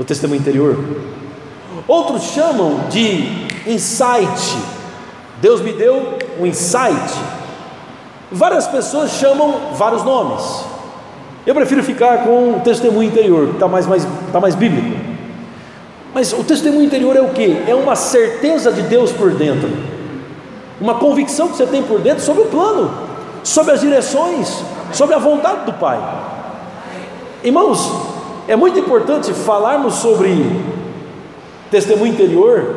o testemunho interior. Outros chamam de insight. Deus me deu um insight. Várias pessoas chamam vários nomes. Eu prefiro ficar com o testemunho interior, que está mais, mais, tá mais bíblico. Mas o testemunho interior é o que? É uma certeza de Deus por dentro, uma convicção que você tem por dentro sobre o plano, sobre as direções, sobre a vontade do Pai. Irmãos, é muito importante falarmos sobre testemunho interior,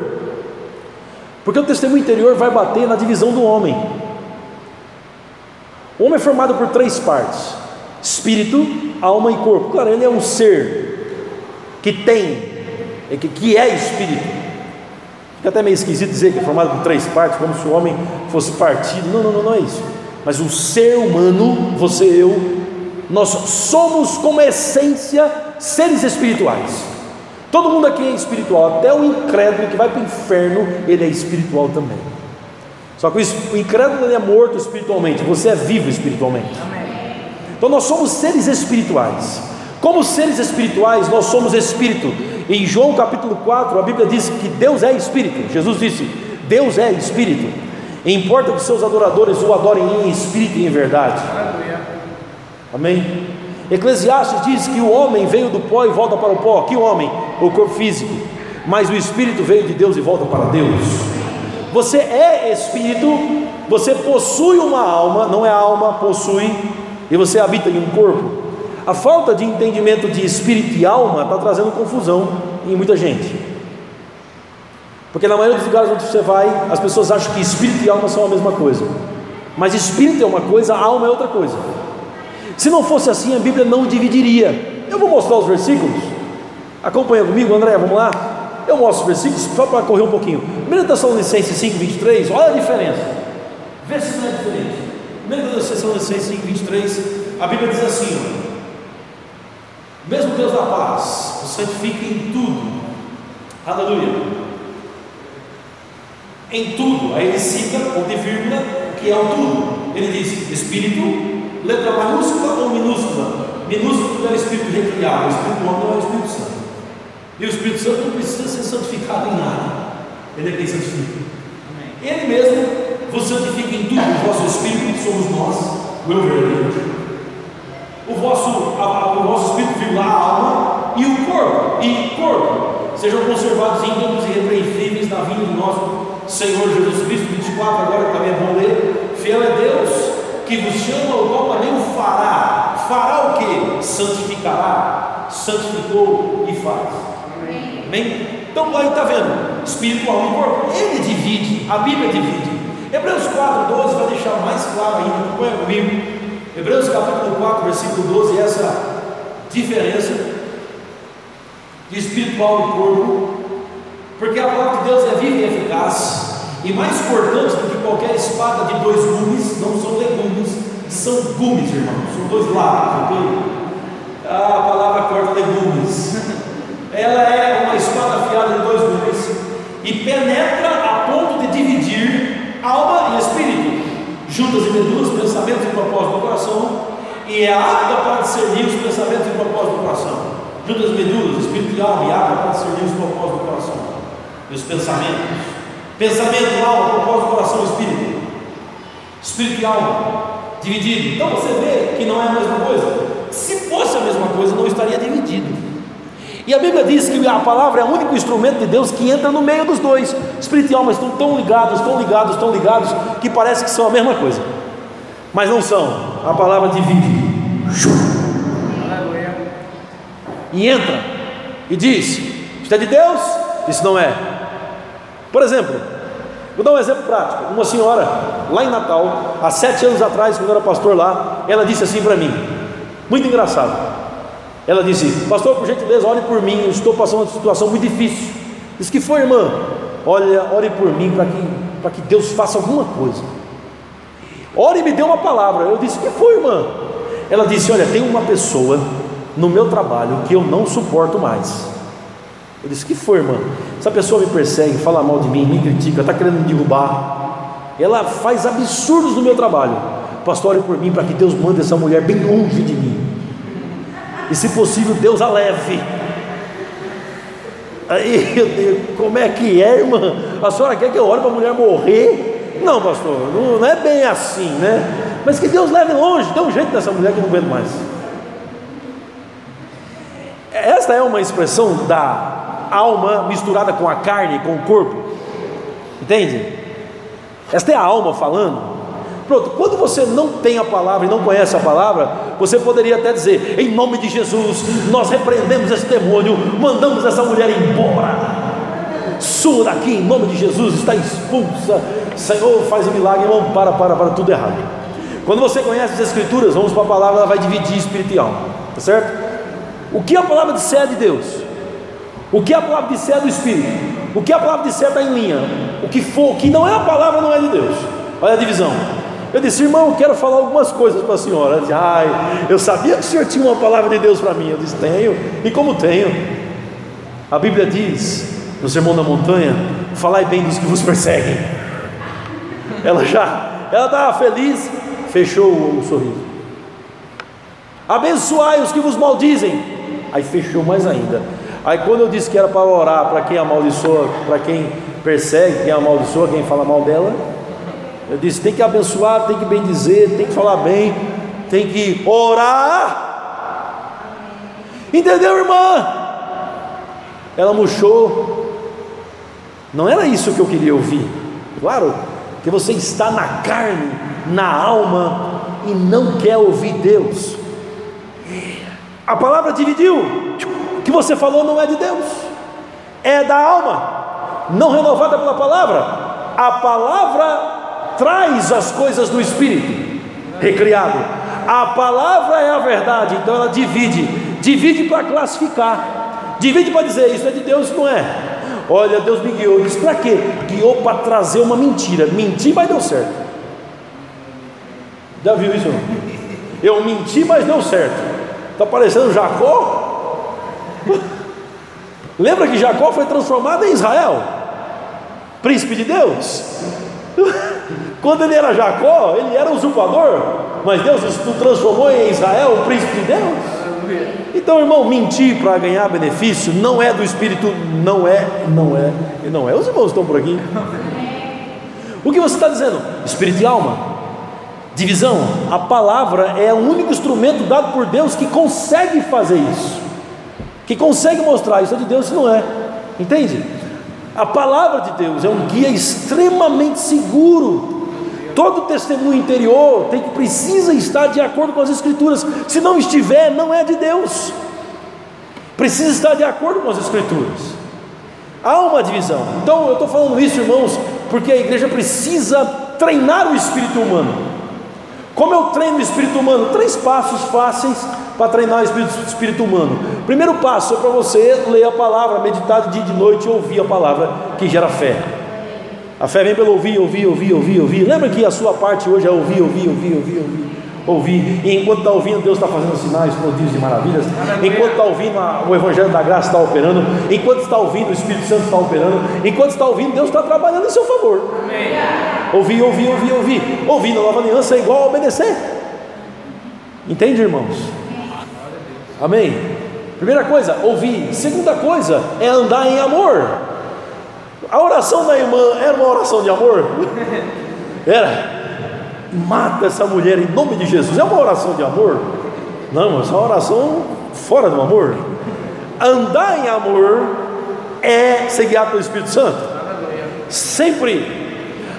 porque o testemunho interior vai bater na divisão do homem. O homem é formado por três partes: espírito, alma e corpo. Claro, ele é um ser que tem, é que é espírito. Fica até meio esquisito dizer que é formado por três partes, como se o homem fosse partido. Não, não, não, não é isso. Mas o ser humano, você e eu, nós somos como essência seres espirituais. Todo mundo aqui é espiritual, até o incrédulo que vai para o inferno, ele é espiritual também. Só que o incrédulo ele é morto espiritualmente, você é vivo espiritualmente. Então nós somos seres espirituais. Como seres espirituais, nós somos espírito. Em João capítulo 4, a Bíblia diz que Deus é espírito. Jesus disse: Deus é espírito. E importa que seus adoradores o adorem em espírito e em verdade. Amém? Eclesiastes diz que o homem veio do pó e volta para o pó. Que homem? O corpo físico. Mas o espírito veio de Deus e volta para Deus. Você é espírito, você possui uma alma, não é alma, possui, e você habita em um corpo. A falta de entendimento de espírito e alma está trazendo confusão em muita gente. Porque na maioria dos lugares onde você vai, as pessoas acham que espírito e alma são a mesma coisa. Mas espírito é uma coisa, alma é outra coisa. Se não fosse assim, a Bíblia não dividiria. Eu vou mostrar os versículos. Acompanha comigo, André, vamos lá? Eu mostro os versículos só para correr um pouquinho. 1 Tessalonicenses 5, 23, olha a diferença. Vê se não é diferente. 1 Tessalonicenses 5, 23, a Bíblia diz assim: Mesmo Deus da paz, o santifique em tudo. Aleluia. Em tudo, aí ele cita, ponto e vírgula, que é o tudo. Ele diz: Espírito, letra maiúscula ou minúscula? Minúscula é o Espírito recriado, o Espírito homem não é o Espírito Santo. E o Espírito Santo não precisa ser santificado em nada, ele é quem santifica. Ele mesmo vos santifica em tudo, o vosso Espírito, somos nós, o eu verdadeiro. O vosso, a, o vosso Espírito, vírgula, a alma e o corpo, e corpo, sejam conservados íntegros e irrepreensíveis na vinda do nosso Senhor Jesus Cristo, 24, agora também é bom ler. Fiel é Deus que vos chama, o qual também o fará. Fará o que? Santificará, santificou e faz. Amém? Então aí está vendo, espiritual e corpo, ele divide, a Bíblia divide. Hebreus 4, 12 vai deixar mais claro ainda, acompanha comigo. Hebreus capítulo 4, versículo 12, essa diferença de espiritual e corpo, porque a palavra de Deus é viva e eficaz e mais cortantes do que qualquer espada de dois gumes, não são legumes, são gumes, irmãos, são dois lados, ok? Ah, a palavra corta legumes. Ela é uma espada afiada de dois gumes e penetra a ponto de dividir alma e espírito, juntas e medulas, pensamentos e propósitos do coração, e é apta para discernir os pensamentos e propósitos do coração. Juntas e medulas, espírito e alma, e apta para discernir os propósitos do coração, e os pensamentos. Pensamento, alma, propósito, coração, espírito. Espírito e alma dividido. Então você vê que não é a mesma coisa. Se fosse a mesma coisa, não estaria dividido. E a Bíblia diz que a palavra é o único instrumento de Deus que entra no meio dos dois. Espírito e alma estão tão ligados, tão ligados, tão ligados, que parece que são a mesma coisa. Mas não são. A palavra divide. E entra e diz: Isto é de Deus? Isso não é. Por exemplo, vou dar um exemplo prático. Uma senhora, lá em Natal, há sete anos atrás, quando eu era pastor lá, ela disse assim para mim, muito engraçado. Ela disse, pastor, por gentileza, ore por mim, eu estou passando uma situação muito difícil. Disse que foi, irmã, olha, ore por mim para que, que Deus faça alguma coisa. Ore e me dê uma palavra. Eu disse, que foi, irmã? Ela disse, olha, tem uma pessoa no meu trabalho que eu não suporto mais. Eu disse: Que foi, irmã? Essa pessoa me persegue, fala mal de mim, me critica, está querendo me derrubar. Ela faz absurdos no meu trabalho. Pastor, ore por mim para que Deus mande essa mulher bem longe de mim. E se possível, Deus a leve. Aí eu digo, como é que é, irmã? A senhora quer que eu ore para a mulher morrer? Não, pastor, não, não é bem assim, né? Mas que Deus leve longe, dê um jeito dessa mulher que eu não aguento mais. Esta é uma expressão da alma misturada com a carne, com o corpo. Entende? Esta é a alma falando. Pronto, quando você não tem a palavra e não conhece a palavra, você poderia até dizer: em nome de Jesus, nós repreendemos esse demônio, mandamos essa mulher embora. Sua daqui, em nome de Jesus, está expulsa. Senhor, faz um milagre, irmão, para, para, para, tudo errado. Quando você conhece as Escrituras, vamos para a palavra, ela vai dividir espírito e alma, tá certo? O que a palavra disser é de Deus, o que a palavra disser é do Espírito, o que a palavra disser está em linha, o que for, o que não é a palavra não é de Deus. Olha a divisão. Eu disse, irmão, quero falar algumas coisas para a senhora. Ela disse, ai, eu sabia que o senhor tinha uma palavra de Deus para mim. Eu disse, tenho, e como tenho? A Bíblia diz, no Sermão da Montanha, falai bem dos que vos perseguem. Ela já, ela estava feliz, fechou o sorriso. Abençoai os que vos maldizem. Aí fechou mais ainda. Aí quando eu disse que era para orar para quem amaldiçoa, para quem persegue, quem amaldiçoa, quem fala mal dela, eu disse: tem que abençoar, tem que bendizer, tem que falar bem, tem que orar. Entendeu, irmã? Ela murchou. Não era isso que eu queria ouvir. Claro que você está na carne, na alma e não quer ouvir Deus. A palavra dividiu. Que você falou não é de Deus, é da alma, não renovada pela palavra. A palavra traz as coisas do Espírito recriado. A palavra é a verdade, então ela divide, divide para classificar, divide para dizer isso é de Deus, não é. Olha, Deus me guiou, disse para quê? Guiou para trazer uma mentira, mentir, mas deu certo. Já viu isso? Eu menti, mas deu certo. Está parecendo Jacó? Lembra que Jacó foi transformado em Israel? Príncipe de Deus? Quando ele era Jacó, ele era usurpador, mas Deus o transformou em Israel, o príncipe de Deus. Então, irmão, mentir para ganhar benefício não é do espírito, não é, não é, e não é. Os irmãos estão por aqui. O que você está dizendo? Espírito e alma, divisão. A palavra é o único instrumento dado por Deus que consegue fazer isso, que consegue mostrar isso é de Deus, isso não é. Entende? A palavra de Deus é um guia extremamente seguro. Todo testemunho interior tem que precisa estar de acordo com as escrituras. Se não estiver, não é de Deus. Precisa estar de acordo com as escrituras. Há uma divisão. Então eu estou falando isso, irmãos, porque a igreja precisa treinar o espírito humano. Como eu treino o espírito humano? Três passos fáceis para treinar o espírito, espírito humano. Primeiro passo é para você ler a palavra, meditar de dia e de noite e ouvir a palavra que gera fé. A fé vem pelo ouvir, ouvir, ouvir, ouvir, ouvir. Lembra que a sua parte hoje é ouvir, ouvir, ouvir, ouvir, ouvir. Ouvir, e enquanto está ouvindo, Deus está fazendo sinais, prodígios e maravilhas. Enquanto está ouvindo, o Evangelho da Graça está operando. Enquanto está ouvindo, o Espírito Santo está operando. Enquanto está ouvindo, Deus está trabalhando em seu favor. Ouvir, ouvir, ouvir, ouvir. Ouvir na nova aliança é igual a obedecer. Entende, irmãos? Amém? Primeira coisa, ouvir. Segunda coisa é andar em amor. A oração da irmã era uma oração de amor? Era. Mata essa mulher em nome de Jesus. É uma oração de amor? Não, é uma oração fora do amor. Andar em amor é ser guiado pelo Espírito Santo. Sempre.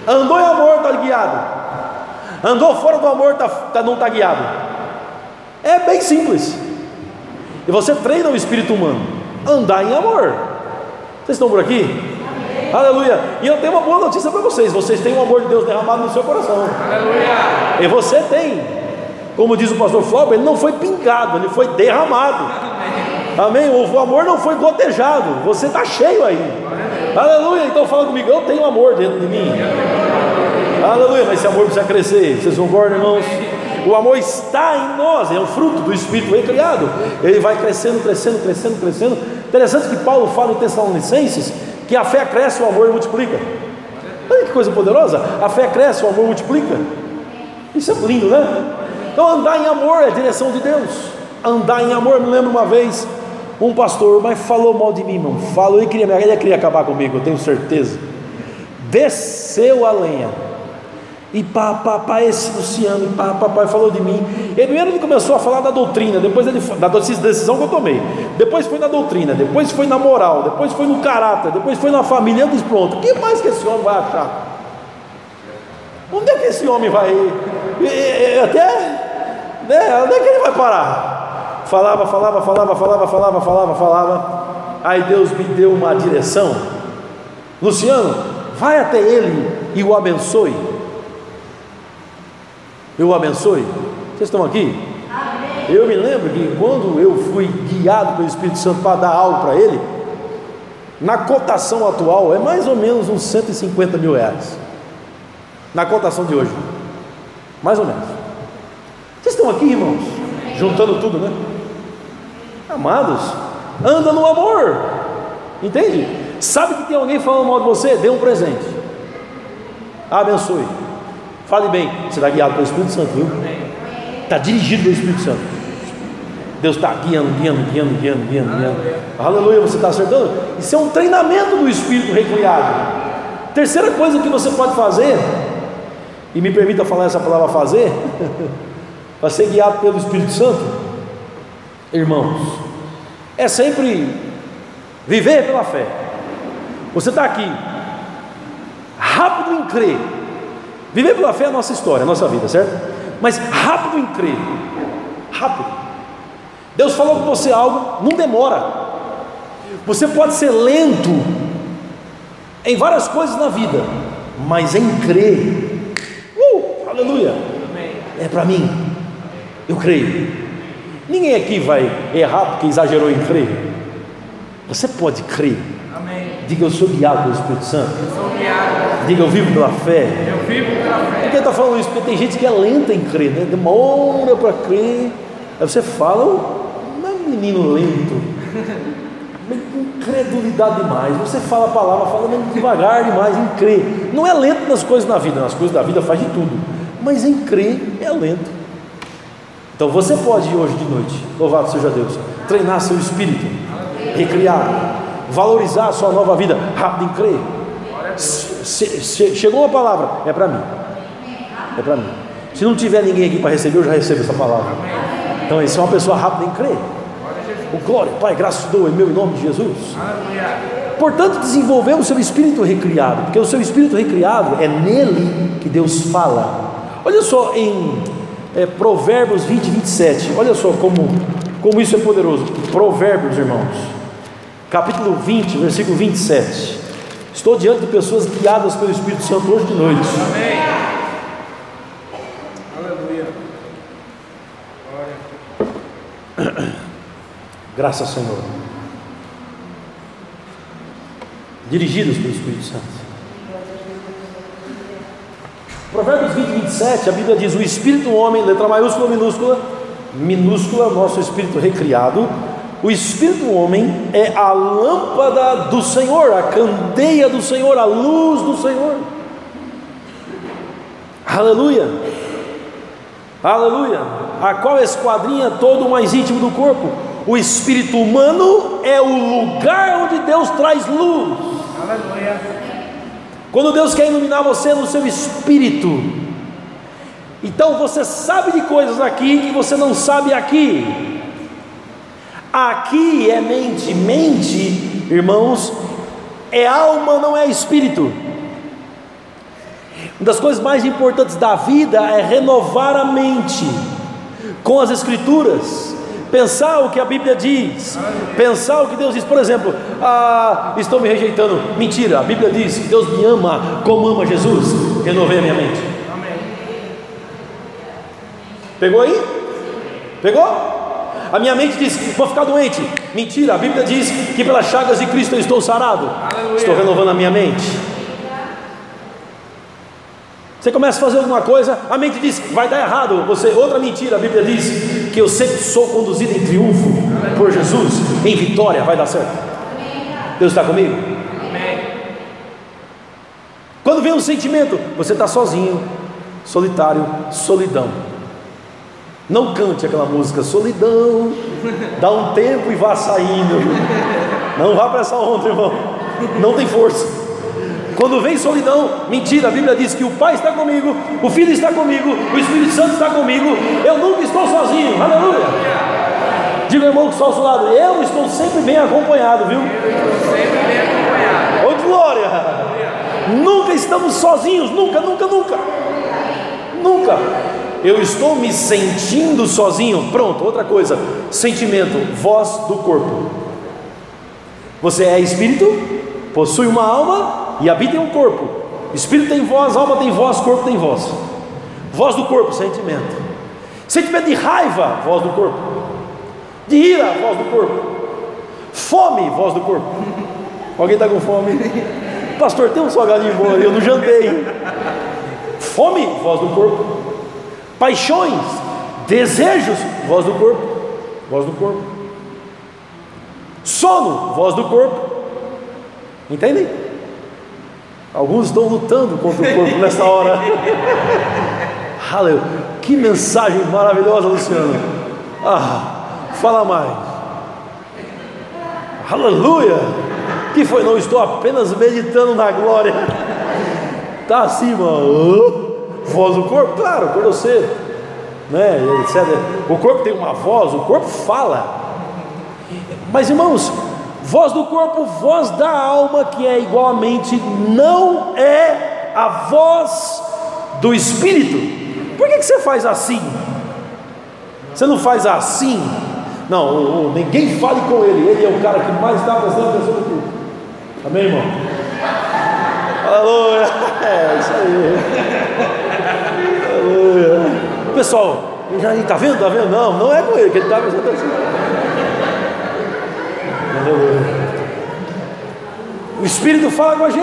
Andou em amor, está guiado. Andou fora do amor, tá, tá, não está guiado. É bem simples. E você treina o espírito humano. Andar em amor. Vocês estão por aqui? Amém. Aleluia. E eu tenho uma boa notícia para vocês. Vocês têm o amor de Deus derramado no seu coração. Aleluia. E você tem. Como diz o pastor Flávio, ele não foi pingado, ele foi derramado. Amém. O amor não foi gotejado. Você está cheio aí. Aleluia. Então fala comigo, eu tenho amor dentro de mim. Aleluia. Mas esse amor precisa crescer. Vocês concordam, irmãos? O amor está em nós, é um fruto do Espírito recriado. Ele vai crescendo, crescendo, crescendo, crescendo. Interessante que Paulo fala em Tessalonicenses que a fé cresce, o amor multiplica. Olha que coisa poderosa! A fé cresce, o amor multiplica. Isso é lindo, né? Então andar em amor é a direção de Deus. Andar em amor, me lembro uma vez, um pastor, mas falou mal de mim, irmão. Falou e queria, ele queria acabar comigo, eu tenho certeza. Desceu a lenha. E pá, pá, pá, esse Luciano, e pá, pá, pá, falou de mim. Ele primeiro ele começou a falar da doutrina, depois ele da decisão que eu tomei. Depois foi na doutrina, depois foi na moral, depois foi no caráter, depois foi na família. Disse, pronto, o que mais que esse homem vai achar? Onde é que esse homem vai? Até, né, onde é que ele vai parar? Falava, falava, falava, falava, falava, falava, falava. Aí Deus me deu uma direção. Luciano, vai até ele e o abençoe. Eu o abençoe. Vocês estão aqui? Amém. Eu me lembro que quando eu fui guiado pelo Espírito Santo para dar algo para ele, na cotação atual é mais ou menos uns 150 mil reais. Na cotação de hoje. Mais ou menos. Vocês estão aqui, irmãos? Juntando tudo, né? Amados, anda no amor. Entende? Sabe que tem alguém falando mal de você? Dê um presente. Abençoe. Fale bem, você está guiado pelo Espírito Santo, viu? Está dirigido pelo Espírito Santo. Deus está guiando, guiando, guiando, guiando, guiando, guiando. Aleluia, você está acertando? Isso é um treinamento do Espírito recriado. Terceira coisa que você pode fazer, e me permita falar essa palavra fazer, para ser guiado pelo Espírito Santo, irmãos, é sempre viver pela fé. Você está aqui, rápido em crer Viver pela fé é a nossa história, a nossa vida, certo? Mas rápido em crer, rápido. Deus falou com você algo, não demora. Você pode ser lento em várias coisas na vida, mas em crer, uh, aleluia, é para mim, eu creio. Ninguém aqui vai errar porque exagerou em crer. Você pode crer. Diga eu sou guiado pelo Espírito Santo. Eu sou guiado. Diga eu vivo pela fé. Eu vivo pela fé. Por que está falando isso? Porque tem gente que é lenta em crer, né? demora para crer. Aí você fala, não é um menino lento. Incredulidade demais. Você fala a palavra, fala devagar demais em crer. Não é lento nas coisas da vida, nas coisas da vida faz de tudo. Mas em crer é lento. Então você pode hoje de noite, louvado seja Deus, treinar seu espírito, recriar, valorizar a sua nova vida, rápido em crer. chegou uma palavra, é para mim. É para mim. Se não tiver ninguém aqui para receber, eu já recebo essa palavra. Então, isso é uma pessoa rápida em crer. O glória, Pai, graças dou em meu nome de Jesus. Portanto, desenvolveu o seu espírito recriado, porque o seu espírito recriado é nele que Deus fala. Olha só em é, Provérbios 20, 27, olha só como, como isso é poderoso. Provérbios, irmãos capítulo 20, versículo 27. Estou diante de pessoas guiadas pelo Espírito Santo hoje de noite. Amém. Aleluia. Glória. Graças, Senhor. Dirigidos pelo Espírito Santo. Provérbios 20, 27, a Bíblia diz: O espírito do homem, letra maiúscula, minúscula, minúscula, nosso espírito recriado, o espírito do homem é a lâmpada do Senhor, a candeia do Senhor, a luz do Senhor. Aleluia. Aleluia. A qual esquadrinha todo o mais íntimo do corpo. O espírito humano é o lugar onde Deus traz luz. Aleluia. Quando Deus quer iluminar você no seu espírito, então você sabe de coisas aqui que você não sabe aqui. Aqui é mente, mente, irmãos, é alma, não é espírito. Uma das coisas mais importantes da vida é renovar a mente com as Escrituras, pensar o que a Bíblia diz, pensar o que Deus diz. Por exemplo, ah, estou me rejeitando. Mentira, a Bíblia diz que Deus me ama como ama Jesus. Renovei a minha mente. Pegou aí? Pegou? A minha mente diz: vou ficar doente. Mentira, a Bíblia diz que pelas chagas de Cristo eu estou sarado. Aleluia. Estou renovando a minha mente. Você começa a fazer alguma coisa, a mente diz: vai dar errado. Você, outra mentira, a Bíblia diz que eu sempre sou conduzido em triunfo por Jesus, em vitória, vai dar certo. Deus está comigo? Quando vem um sentimento, você está sozinho, solitário, solidão. Não cante aquela música solidão, dá um tempo e vá saindo. Não vá para essa onda, irmão. Não tem força. Quando vem solidão, mentira, a Bíblia diz que o Pai está comigo, o Filho está comigo, o Espírito Santo está comigo, eu nunca estou sozinho, aleluia. Diga irmão que está ao seu lado, eu estou sempre bem acompanhado, viu? Ô glória! Nunca estamos sozinhos, nunca, nunca, nunca. Nunca. Eu estou me sentindo sozinho. Pronto, outra coisa. Sentimento, voz do corpo. Você é espírito, possui uma alma e habita em um corpo. Espírito tem voz, alma tem voz, corpo tem voz. Voz do corpo, sentimento. Sentimento de raiva, voz do corpo. De ira, voz do corpo. Fome, voz do corpo. Alguém está com fome? Pastor, tem um salgadinho bom ali, eu não jantei. Fome, voz do corpo. Paixões, desejos, voz do corpo. Voz do corpo. Sono, voz do corpo. Entendem? Alguns estão lutando contra o corpo nessa hora. Aleluia. Que mensagem maravilhosa, Luciano. Ah, fala mais. Aleluia. Que foi? Não estou apenas meditando na glória. Tá acima. voz do corpo, claro, acordou cedo. Né, etc. O corpo tem uma voz, o corpo fala. Mas irmãos, voz do corpo, voz da alma, que é igualmente, não é a voz do espírito. Por que, que você faz assim? Você não faz assim? Não, ninguém fale com ele, ele é o cara que mais está prestando atenção no culto. Amém, irmão? Aleluia! É isso aí. Aleluia. Pessoal, já está vendo? Está vendo? Não, não é com ele que ele está prestando atenção. O Espírito fala com a gente.